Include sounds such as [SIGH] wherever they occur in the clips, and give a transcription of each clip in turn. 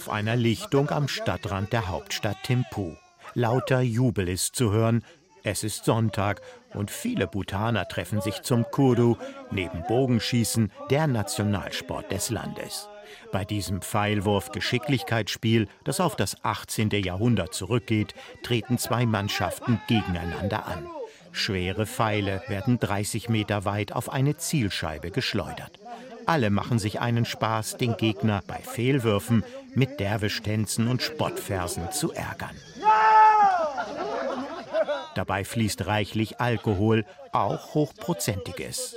Auf einer Lichtung am Stadtrand der Hauptstadt Thimphu. Lauter Jubel ist zu hören. Es ist Sonntag und viele Bhutaner treffen sich zum Kuru, neben Bogenschießen der Nationalsport des Landes. Bei diesem Pfeilwurf-Geschicklichkeitsspiel, das auf das 18. Jahrhundert zurückgeht, treten zwei Mannschaften gegeneinander an. Schwere Pfeile werden 30 Meter weit auf eine Zielscheibe geschleudert. Alle machen sich einen Spaß, den Gegner bei Fehlwürfen mit Derwischtänzen und Spottversen zu ärgern. Dabei fließt reichlich Alkohol, auch hochprozentiges.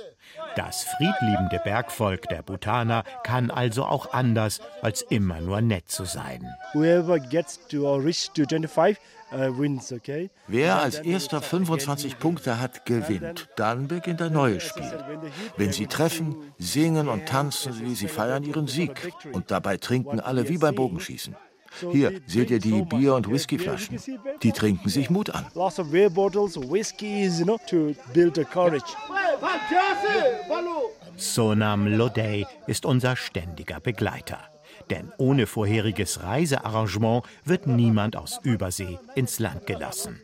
Das friedliebende Bergvolk der Bhutaner kann also auch anders, als immer nur nett zu sein. Whoever gets to or reach to 25 uh, Wer als erster 25 Punkte hat, gewinnt. Dann beginnt ein neues Spiel. Wenn sie treffen, singen und tanzen sie, sie feiern ihren Sieg. Und dabei trinken alle wie beim Bogenschießen. Hier seht ihr die Bier- und Whiskyflaschen. Die trinken sich Mut an. Sonam Lodey ist unser ständiger Begleiter. Denn ohne vorheriges Reisearrangement wird niemand aus Übersee ins Land gelassen.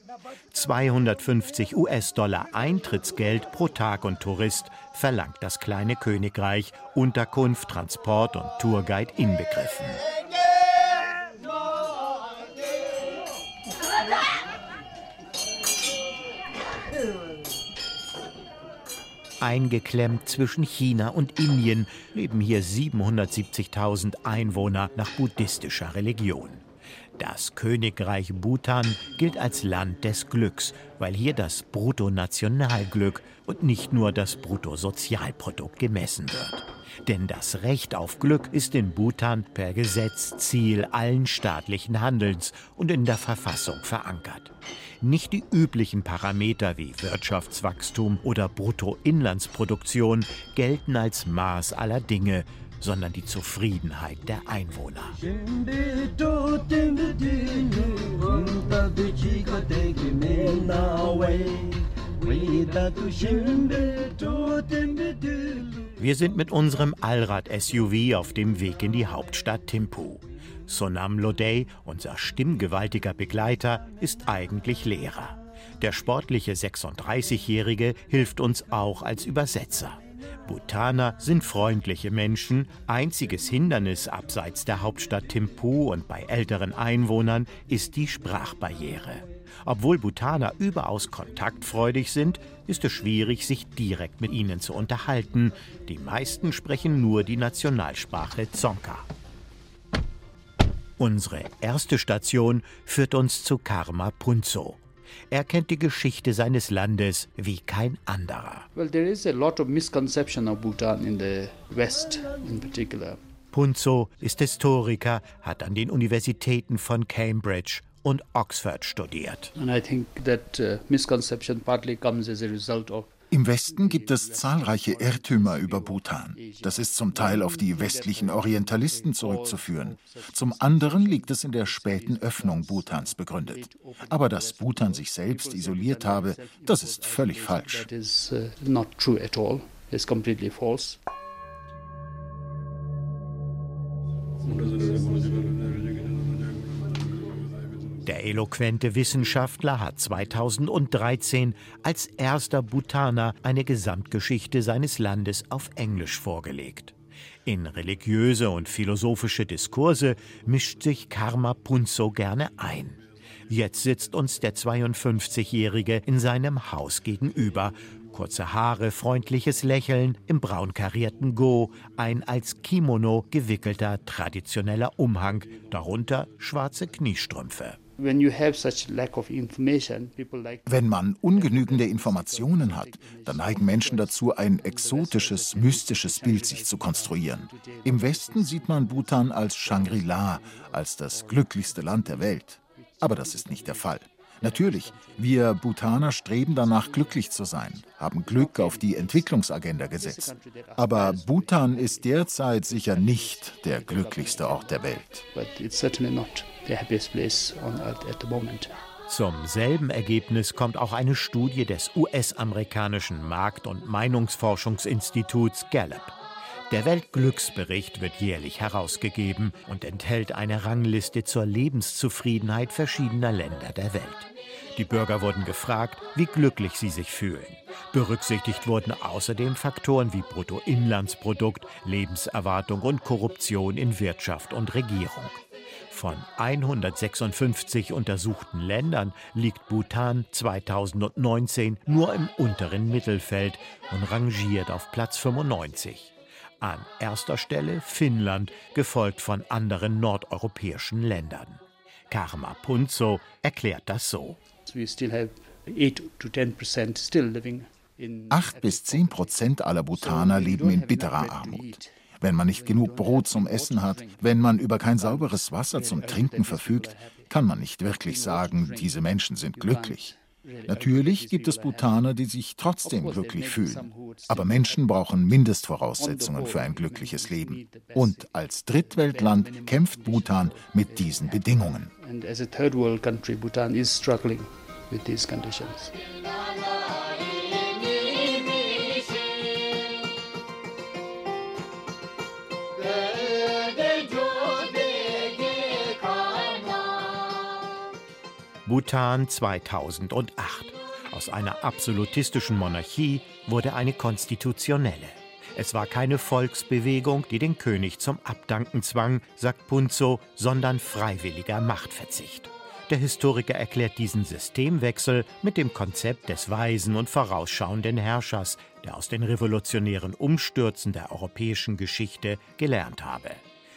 250 US-Dollar Eintrittsgeld pro Tag und Tourist verlangt das kleine Königreich, Unterkunft, Transport und Tourguide inbegriffen. Eingeklemmt zwischen China und Indien leben hier 770.000 Einwohner nach buddhistischer Religion. Das Königreich Bhutan gilt als Land des Glücks, weil hier das Bruttonationalglück und nicht nur das Bruttosozialprodukt gemessen wird. Denn das Recht auf Glück ist in Bhutan per Gesetz Ziel allen staatlichen Handelns und in der Verfassung verankert. Nicht die üblichen Parameter wie Wirtschaftswachstum oder Bruttoinlandsproduktion gelten als Maß aller Dinge, sondern die Zufriedenheit der Einwohner. Wir sind mit unserem Allrad-SUV auf dem Weg in die Hauptstadt Thimphu. Sonam Lodey, unser stimmgewaltiger Begleiter, ist eigentlich Lehrer. Der sportliche 36-Jährige hilft uns auch als Übersetzer. Bhutaner sind freundliche Menschen. Einziges Hindernis abseits der Hauptstadt Thimphu und bei älteren Einwohnern ist die Sprachbarriere. Obwohl Bhutaner überaus kontaktfreudig sind, ist es schwierig, sich direkt mit ihnen zu unterhalten. Die meisten sprechen nur die Nationalsprache Dzongkha. Unsere erste Station führt uns zu Karma Punzo. Er kennt die Geschichte seines Landes wie kein anderer. Well, there is a lot of misconception of Bhutan in the West in particular. Punzo ist Historiker, hat an den Universitäten von Cambridge und Oxford studiert. And I think that uh, misconception partly comes as a result of im Westen gibt es zahlreiche Irrtümer über Bhutan. Das ist zum Teil auf die westlichen Orientalisten zurückzuführen. Zum anderen liegt es in der späten Öffnung Bhutans begründet. Aber dass Bhutan sich selbst isoliert habe, das ist völlig falsch. Der eloquente Wissenschaftler hat 2013 als erster Bhutaner eine Gesamtgeschichte seines Landes auf Englisch vorgelegt. In religiöse und philosophische Diskurse mischt sich Karma Punzo gerne ein. Jetzt sitzt uns der 52-Jährige in seinem Haus gegenüber. Kurze Haare, freundliches Lächeln, im braun karierten Go, ein als Kimono gewickelter traditioneller Umhang, darunter schwarze Kniestrümpfe. Wenn man ungenügende Informationen hat, dann neigen Menschen dazu, ein exotisches, mystisches Bild sich zu konstruieren. Im Westen sieht man Bhutan als Shangri-La, als das glücklichste Land der Welt. Aber das ist nicht der Fall. Natürlich, wir Bhutaner streben danach, glücklich zu sein, haben Glück auf die Entwicklungsagenda gesetzt. Aber Bhutan ist derzeit sicher nicht der glücklichste Ort der Welt. Zum selben Ergebnis kommt auch eine Studie des US-amerikanischen Markt- und Meinungsforschungsinstituts Gallup. Der Weltglücksbericht wird jährlich herausgegeben und enthält eine Rangliste zur Lebenszufriedenheit verschiedener Länder der Welt. Die Bürger wurden gefragt, wie glücklich sie sich fühlen. Berücksichtigt wurden außerdem Faktoren wie Bruttoinlandsprodukt, Lebenserwartung und Korruption in Wirtschaft und Regierung. Von 156 untersuchten Ländern liegt Bhutan 2019 nur im unteren Mittelfeld und rangiert auf Platz 95. An erster Stelle Finnland, gefolgt von anderen nordeuropäischen Ländern. Karma Punzo erklärt das so. Acht bis zehn Prozent aller Bhutaner leben in bitterer Armut. Wenn man nicht genug Brot zum Essen hat, wenn man über kein sauberes Wasser zum Trinken verfügt, kann man nicht wirklich sagen, diese Menschen sind glücklich. Natürlich gibt es Bhutaner, die sich trotzdem glücklich fühlen. Aber Menschen brauchen Mindestvoraussetzungen für ein glückliches Leben. Und als Drittweltland kämpft Bhutan mit diesen Bedingungen. Bhutan is struggling with these conditions. Bhutan 2008. Aus einer absolutistischen Monarchie wurde eine konstitutionelle. Es war keine Volksbewegung, die den König zum Abdanken zwang, sagt Punzo, sondern freiwilliger Machtverzicht. Der Historiker erklärt diesen Systemwechsel mit dem Konzept des weisen und vorausschauenden Herrschers, der aus den revolutionären Umstürzen der europäischen Geschichte gelernt habe.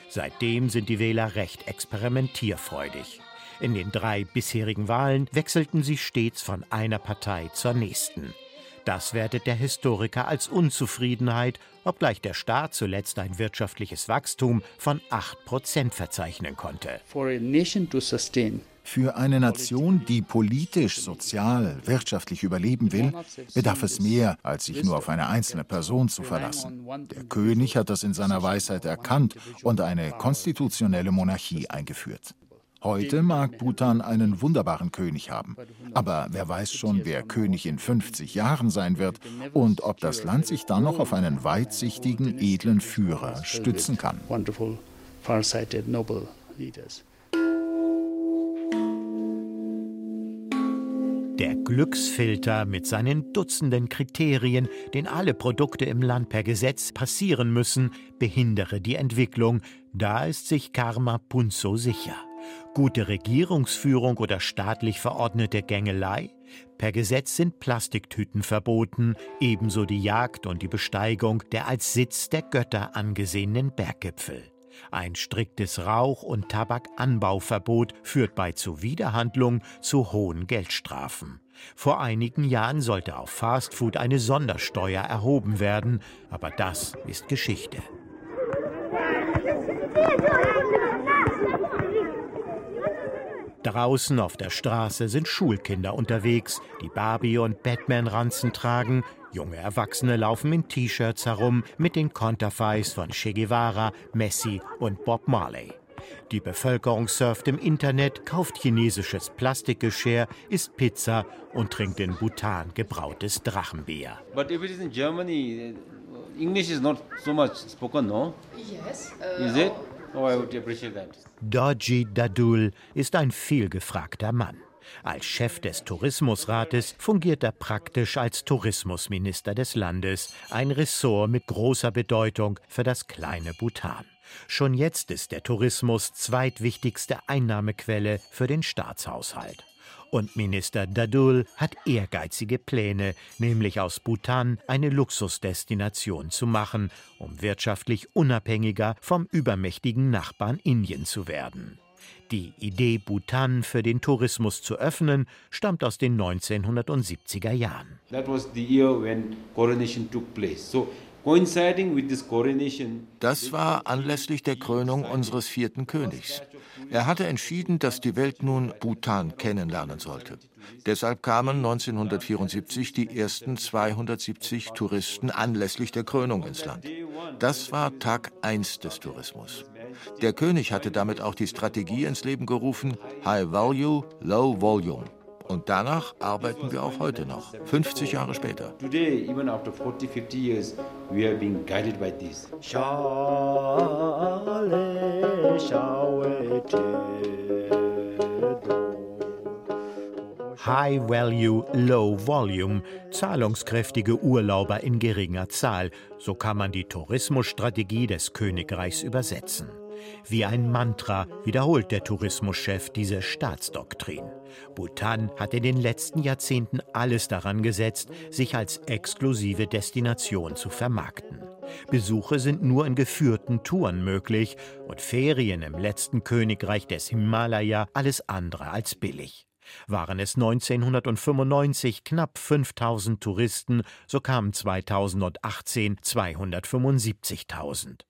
Seitdem sind die Wähler recht experimentierfreudig. In den drei bisherigen Wahlen wechselten sie stets von einer Partei zur nächsten. Das wertet der Historiker als Unzufriedenheit, obgleich der Staat zuletzt ein wirtschaftliches Wachstum von 8 Prozent verzeichnen konnte. Für eine Nation, die politisch, sozial, wirtschaftlich überleben will, bedarf es mehr, als sich nur auf eine einzelne Person zu verlassen. Der König hat das in seiner Weisheit erkannt und eine konstitutionelle Monarchie eingeführt. Heute mag Bhutan einen wunderbaren König haben. Aber wer weiß schon, wer König in 50 Jahren sein wird und ob das Land sich dann noch auf einen weitsichtigen, edlen Führer stützen kann. Der Glücksfilter mit seinen Dutzenden Kriterien, den alle Produkte im Land per Gesetz passieren müssen, behindere die Entwicklung. Da ist sich Karma Punzo sicher. Gute Regierungsführung oder staatlich verordnete Gängelei? Per Gesetz sind Plastiktüten verboten, ebenso die Jagd und die Besteigung der als Sitz der Götter angesehenen Berggipfel. Ein striktes Rauch- und Tabakanbauverbot führt bei Zuwiderhandlung zu hohen Geldstrafen. Vor einigen Jahren sollte auf Fastfood eine Sondersteuer erhoben werden, aber das ist Geschichte. [LAUGHS] Draußen auf der Straße sind Schulkinder unterwegs, die Barbie- und Batman-Ranzen tragen. Junge Erwachsene laufen in T-Shirts herum mit den Konterfeis von Che Guevara, Messi und Bob Marley. Die Bevölkerung surft im Internet, kauft chinesisches Plastikgeschirr, isst Pizza und trinkt in Bhutan gebrautes Drachenbier. But if it is in Germany, English is not so much spoken, no? Yes. Uh, is it? Oh, I would appreciate that. Dorji Dadul ist ein vielgefragter Mann. Als Chef des Tourismusrates fungiert er praktisch als Tourismusminister des Landes, ein Ressort mit großer Bedeutung für das kleine Bhutan. Schon jetzt ist der Tourismus zweitwichtigste Einnahmequelle für den Staatshaushalt. Und Minister Dadul hat ehrgeizige Pläne, nämlich aus Bhutan eine Luxusdestination zu machen, um wirtschaftlich unabhängiger vom übermächtigen Nachbarn Indien zu werden. Die Idee, Bhutan für den Tourismus zu öffnen, stammt aus den 1970er Jahren. That was the year when coronation took place. So das war anlässlich der Krönung unseres vierten Königs. Er hatte entschieden, dass die Welt nun Bhutan kennenlernen sollte. Deshalb kamen 1974 die ersten 270 Touristen anlässlich der Krönung ins Land. Das war Tag 1 des Tourismus. Der König hatte damit auch die Strategie ins Leben gerufen, High Value, Low Volume. Und danach arbeiten wir auch heute noch, 50 Jahre später. Today, even after 40, 50 years, we are being guided by this. High Value, Low Volume, zahlungskräftige Urlauber in geringer Zahl, so kann man die Tourismusstrategie des Königreichs übersetzen. Wie ein Mantra wiederholt der Tourismuschef diese Staatsdoktrin. Bhutan hat in den letzten Jahrzehnten alles daran gesetzt, sich als exklusive Destination zu vermarkten. Besuche sind nur in geführten Touren möglich und Ferien im letzten Königreich des Himalaya alles andere als billig. Waren es 1995 knapp 5000 Touristen, so kamen 2018 275.000.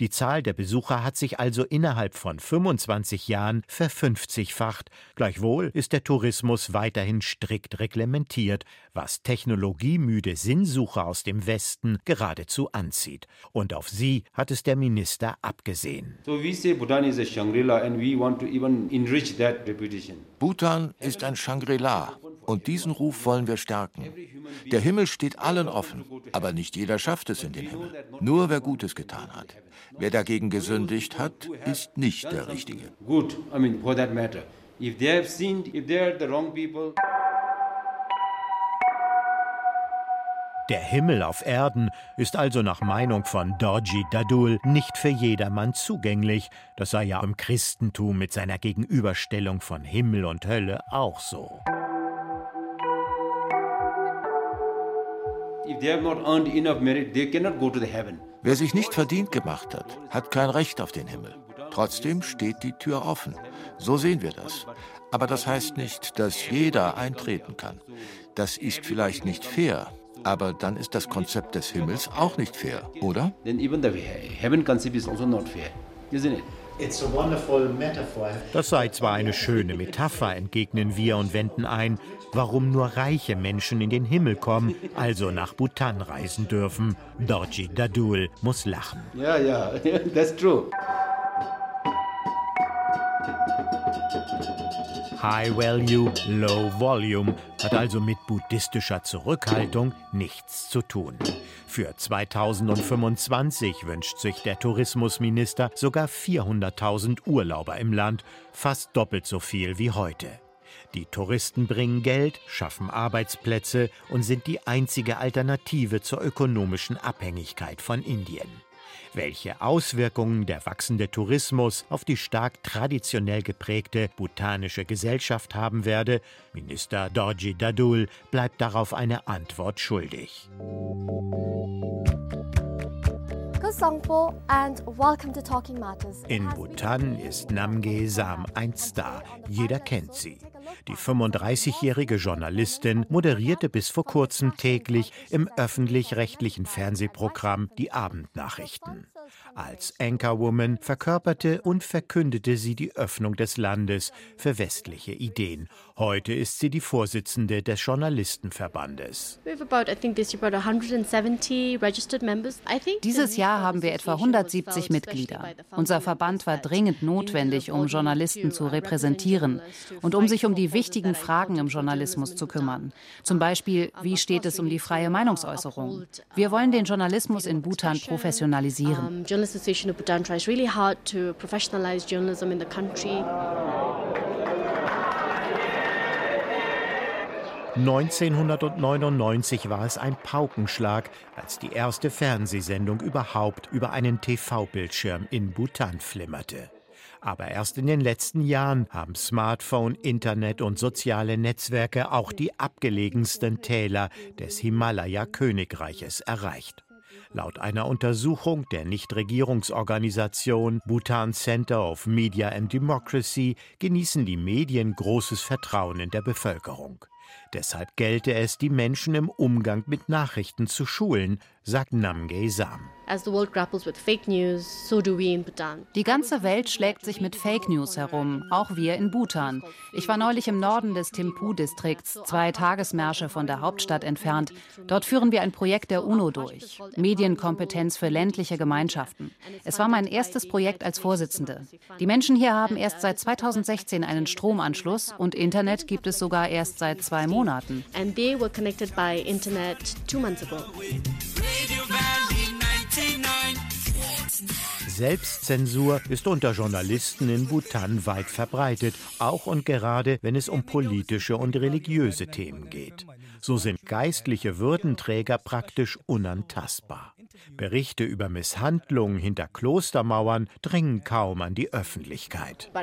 Die Zahl der Besucher hat sich also innerhalb von 25 Jahren verfünfzigfacht. Gleichwohl ist der Tourismus weiterhin strikt reglementiert, was technologiemüde Sinnsucher aus dem Westen geradezu anzieht. Und auf sie hat es der Minister abgesehen. So we say Bhutan is a Shangri-La and we want to even enrich that reputation. Bhutan ist ein Shangri-La und diesen Ruf wollen wir stärken. Der Himmel steht allen offen, aber nicht jeder schafft es in den Himmel. Nur wer Gutes getan hat. Wer dagegen gesündigt hat, ist nicht der Richtige. Good, I mean, for that matter. If they have sinned, if they are the wrong people. Der Himmel auf Erden ist also nach Meinung von Dorji Dadul nicht für jedermann zugänglich. Das sei ja im Christentum mit seiner Gegenüberstellung von Himmel und Hölle auch so. Wer sich nicht verdient gemacht hat, hat kein Recht auf den Himmel. Trotzdem steht die Tür offen. So sehen wir das. Aber das heißt nicht, dass jeder eintreten kann. Das ist vielleicht nicht fair, aber dann ist das Konzept des Himmels auch nicht fair, oder? Das sei zwar eine schöne Metapher, entgegnen wir und wenden ein, warum nur reiche Menschen in den Himmel kommen, also nach Bhutan reisen dürfen. Dorji Dadul muss lachen. Ja, ja, [LAUGHS] that's true. High Value, Low Volume hat also mit buddhistischer Zurückhaltung nichts zu tun. Für 2025 wünscht sich der Tourismusminister sogar 400.000 Urlauber im Land, fast doppelt so viel wie heute. Die Touristen bringen Geld, schaffen Arbeitsplätze und sind die einzige Alternative zur ökonomischen Abhängigkeit von Indien. Welche Auswirkungen der wachsende Tourismus auf die stark traditionell geprägte bhutanische Gesellschaft haben werde, Minister Dorji Dadul bleibt darauf eine Antwort schuldig. In Bhutan ist Namge Sam ein Star. Jeder kennt sie. Die 35-jährige Journalistin moderierte bis vor kurzem täglich im öffentlich-rechtlichen Fernsehprogramm die Abendnachrichten. Als Anchorwoman verkörperte und verkündete sie die Öffnung des Landes für westliche Ideen. Heute ist sie die Vorsitzende des Journalistenverbandes. Dieses Jahr haben wir etwa 170 Mitglieder. Unser Verband war dringend notwendig, um Journalisten zu repräsentieren und um sich um die wichtigen Fragen im Journalismus zu kümmern. Zum Beispiel, wie steht es um die freie Meinungsäußerung? Wir wollen den Journalismus in Bhutan professionalisieren. Association of Bhutan tries really hard to professionalize journalism in the country. 1999 war es ein Paukenschlag, als die erste Fernsehsendung überhaupt über einen TV-Bildschirm in Bhutan flimmerte. Aber erst in den letzten Jahren haben Smartphone, Internet und soziale Netzwerke auch die abgelegensten Täler des Himalaya-Königreiches erreicht. Laut einer Untersuchung der Nichtregierungsorganisation Bhutan Center of Media and Democracy genießen die Medien großes Vertrauen in der Bevölkerung. Deshalb gelte es, die Menschen im Umgang mit Nachrichten zu schulen, sagt Namgay Sam. Die ganze Welt schlägt sich mit Fake News herum, auch wir in Bhutan. Ich war neulich im Norden des Thimphu-Distrikts, zwei Tagesmärsche von der Hauptstadt entfernt. Dort führen wir ein Projekt der UNO durch, Medienkompetenz für ländliche Gemeinschaften. Es war mein erstes Projekt als Vorsitzende. Die Menschen hier haben erst seit 2016 einen Stromanschluss und Internet gibt es sogar erst seit zwei Monaten. And they were connected by internet two months ago. Selbstzensur ist unter Journalisten in Bhutan weit verbreitet, auch und gerade wenn es um politische und religiöse Themen geht. So sind geistliche Würdenträger praktisch unantastbar. Berichte über Misshandlungen hinter Klostermauern dringen kaum an die Öffentlichkeit. Uh,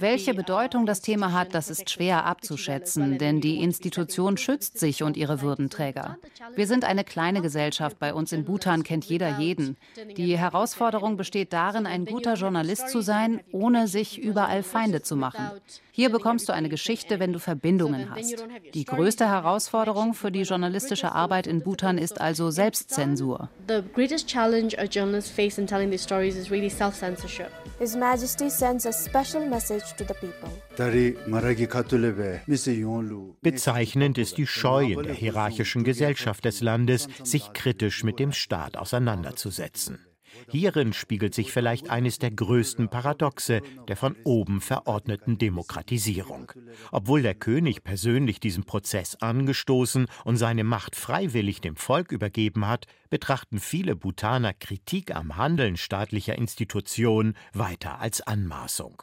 Welche Bedeutung das Thema hat, das ist schwer abzuschätzen, denn die Institution schützt sich und ihre Würdenträger. Wir sind eine kleine Gesellschaft, bei uns in Bhutan kennt jeder jeden. Die Herausforderung besteht darin, ein guter Journalist zu sein, ohne sich überall Feinde zu machen. Hier bekommst du eine Geschichte, wenn du Verbindungen hast. Die größte Herausforderung für die journalistische Arbeit in Bhutan ist also Selbstzensur. The greatest challenge a journalist face in telling these stories is really self-censorship. His Majesty sends a special message to the people. Bezeichnend ist die Scheu in der hierarchischen Gesellschaft des Landes, sich kritisch mit dem Staat auseinanderzusetzen. Hierin spiegelt sich vielleicht eines der größten Paradoxe der von oben verordneten Demokratisierung. Obwohl der König persönlich diesen Prozess angestoßen und seine Macht freiwillig dem Volk übergeben hat, betrachten viele Bhutaner Kritik am Handeln staatlicher Institutionen weiter als Anmaßung.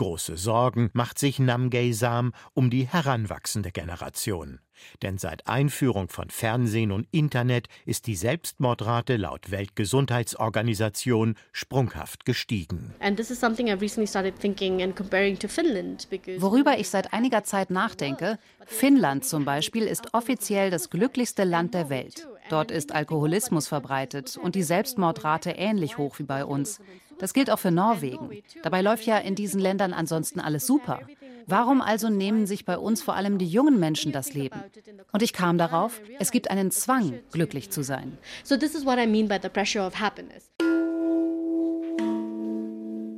Große Sorgen macht sich Namgay Sam um die heranwachsende Generation. Denn seit Einführung von Fernsehen und Internet ist die Selbstmordrate laut Weltgesundheitsorganisation sprunghaft gestiegen. Worüber ich seit einiger Zeit nachdenke, Finnland zum Beispiel ist offiziell das glücklichste Land der Welt. Dort ist Alkoholismus verbreitet und die Selbstmordrate ähnlich hoch wie bei uns. Das gilt auch für Norwegen. Dabei läuft ja in diesen Ländern ansonsten alles super. Warum also nehmen sich bei uns vor allem die jungen Menschen das Leben? Und ich kam darauf, es gibt einen Zwang, glücklich zu sein. So this is what I mean by the pressure of happiness.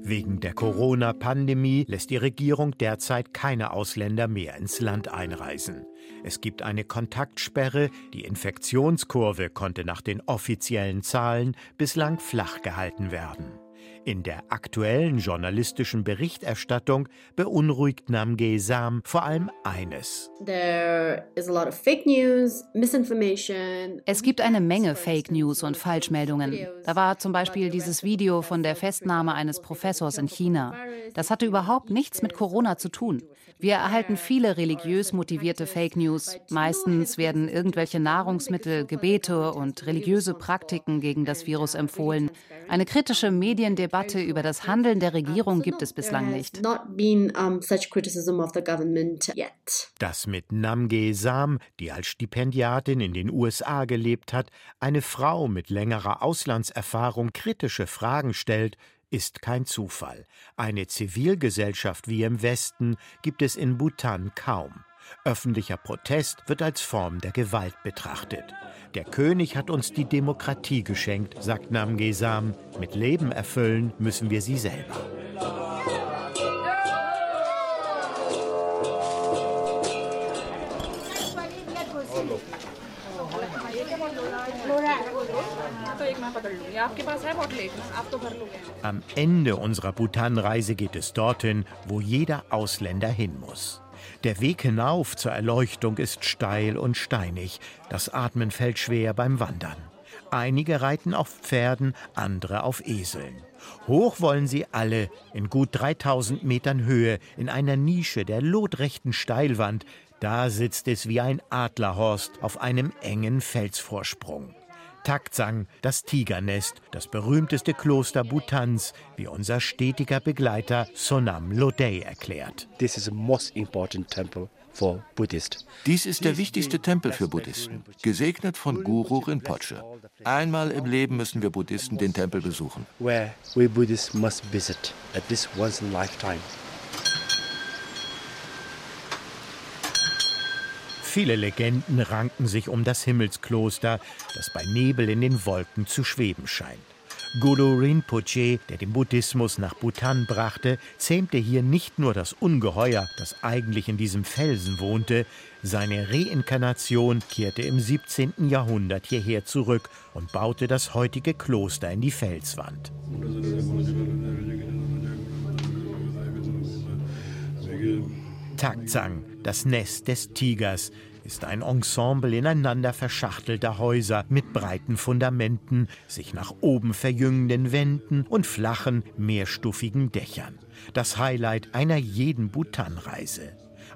Wegen der Corona-Pandemie lässt die Regierung derzeit keine Ausländer mehr ins Land einreisen. Es gibt eine Kontaktsperre, die Infektionskurve konnte nach den offiziellen Zahlen bislang flach gehalten werden. In der aktuellen journalistischen Berichterstattung beunruhigt Namgay Sam vor allem eines. Es gibt eine Menge Fake News und Falschmeldungen. Da war zum Beispiel dieses Video von der Festnahme eines Professors in China. Das hatte überhaupt nichts mit Corona zu tun. Wir erhalten viele religiös motivierte Fake News. Meistens werden irgendwelche Nahrungsmittel, Gebete und religiöse Praktiken gegen das Virus empfohlen. Eine kritische Mediendebatte über das Handeln der Regierung gibt es bislang nicht. Dass mit Namge Sam, die als Stipendiatin in den USA gelebt hat, eine Frau mit längerer Auslandserfahrung kritische Fragen stellt, ist kein Zufall. Eine Zivilgesellschaft wie im Westen gibt es in Bhutan kaum. Öffentlicher Protest wird als Form der Gewalt betrachtet. Der König hat uns die Demokratie geschenkt, sagt Namgesam. Mit Leben erfüllen müssen wir sie selber. Am Ende unserer Bhutan-Reise geht es dorthin, wo jeder Ausländer hin muss. Der Weg hinauf zur Erleuchtung ist steil und steinig. Das Atmen fällt schwer beim Wandern. Einige reiten auf Pferden, andere auf Eseln. Hoch wollen sie alle, in gut 3000 Metern Höhe, in einer Nische der lotrechten Steilwand. Da sitzt es wie ein Adlerhorst auf einem engen Felsvorsprung. Taktsang, das Tigernest, das berühmteste Kloster Bhutans, wie unser stetiger Begleiter Sonam Lodey erklärt. This is the most important temple Dies ist der wichtigste Tempel für Buddhisten, gesegnet von Guru Rinpoche. Einmal im Leben müssen wir Buddhisten den Tempel besuchen. Viele Legenden ranken sich um das Himmelskloster, das bei Nebel in den Wolken zu schweben scheint. Guru Rinpoche, der den Buddhismus nach Bhutan brachte, zähmte hier nicht nur das Ungeheuer, das eigentlich in diesem Felsen wohnte, seine Reinkarnation kehrte im 17. Jahrhundert hierher zurück und baute das heutige Kloster in die Felswand. Taktsang, das Nest des Tigers, ist ein Ensemble ineinander verschachtelter Häuser mit breiten Fundamenten, sich nach oben verjüngenden Wänden und flachen, mehrstufigen Dächern. Das Highlight einer jeden Bhutan-Reise.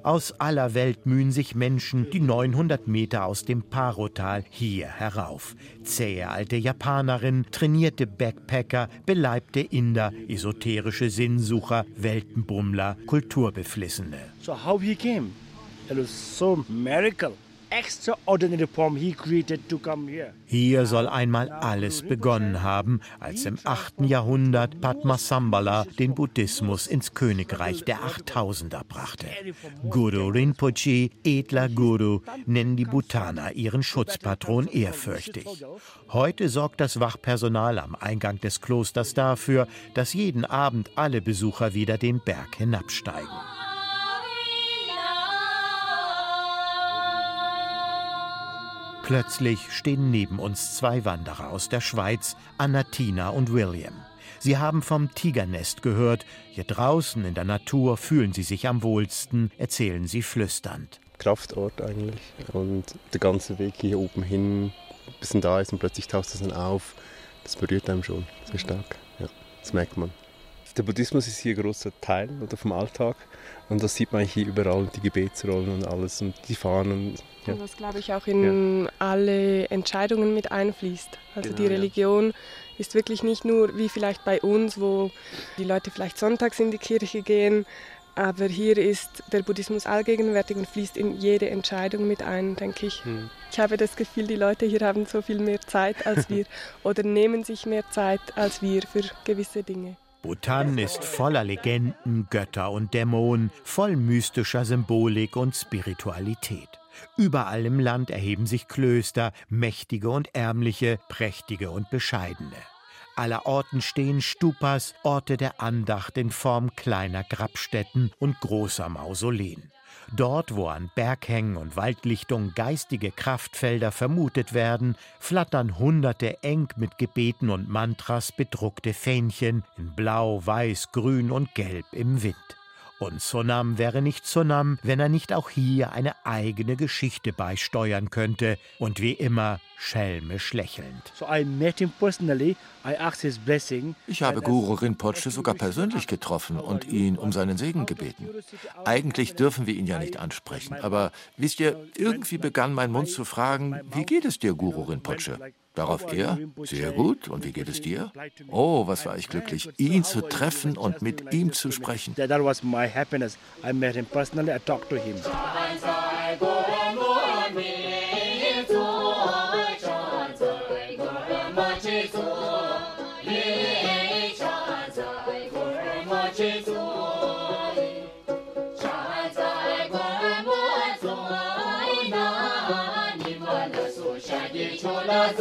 Aus aller Welt mühen sich Menschen die 900 Meter aus dem Parotal hier herauf. Zähe alte Japanerin, trainierte Backpacker, beleibte Inder, esoterische Sinnsucher, Weltenbummler, Kulturbeflissene. So how he came? It was so miracle. Hier soll einmal alles begonnen haben, als im 8. Jahrhundert Padmasambhala den Buddhismus ins Königreich der Achttausender brachte. Guru Rinpoche, edler Guru, nennen die Bhutaner ihren Schutzpatron ehrfürchtig. Heute sorgt das Wachpersonal am Eingang des Klosters dafür, dass jeden Abend alle Besucher wieder den Berg hinabsteigen. Plötzlich stehen neben uns zwei Wanderer aus der Schweiz, Anatina und William. Sie haben vom Tigernest gehört. Hier draußen in der Natur fühlen sie sich am wohlsten, erzählen sie flüsternd. Kraftort eigentlich. Und der ganze Weg hier oben hin, bis da ist und plötzlich taucht es dann auf, das berührt einem schon sehr stark. Ja, das merkt man. Der Buddhismus ist hier ein großer Teil oder vom Alltag und das sieht man hier überall, die Gebetsrollen und alles und die Fahnen. Ja. Und was, glaube ich, auch in ja. alle Entscheidungen mit einfließt. Also genau, die Religion ja. ist wirklich nicht nur wie vielleicht bei uns, wo die Leute vielleicht sonntags in die Kirche gehen, aber hier ist der Buddhismus allgegenwärtig und fließt in jede Entscheidung mit ein, denke ich. Hm. Ich habe das Gefühl, die Leute hier haben so viel mehr Zeit als wir [LAUGHS] oder nehmen sich mehr Zeit als wir für gewisse Dinge. Bhutan ist voller Legenden, Götter und Dämonen, voll mystischer Symbolik und Spiritualität. Überall im Land erheben sich Klöster, mächtige und ärmliche, prächtige und bescheidene. Allerorten stehen Stupas, Orte der Andacht in Form kleiner Grabstätten und großer Mausoleen. Dort, wo an Berghängen und Waldlichtungen geistige Kraftfelder vermutet werden, flattern hunderte eng mit Gebeten und Mantras bedruckte Fähnchen in Blau, Weiß, Grün und Gelb im Wind. Und Sonam wäre nicht Sonam, wenn er nicht auch hier eine eigene Geschichte beisteuern könnte und wie immer schelmisch lächelnd. Ich habe Guru Rinpoche sogar persönlich getroffen und ihn um seinen Segen gebeten. Eigentlich dürfen wir ihn ja nicht ansprechen, aber wisst ihr, irgendwie begann mein Mund zu fragen, wie geht es dir, Guru Rinpoche? Darauf er, sehr gut, und wie geht es dir? Oh, was war ich glücklich, ihn zu treffen und mit ihm zu sprechen. That was my happiness. I met him personally, I talked to him.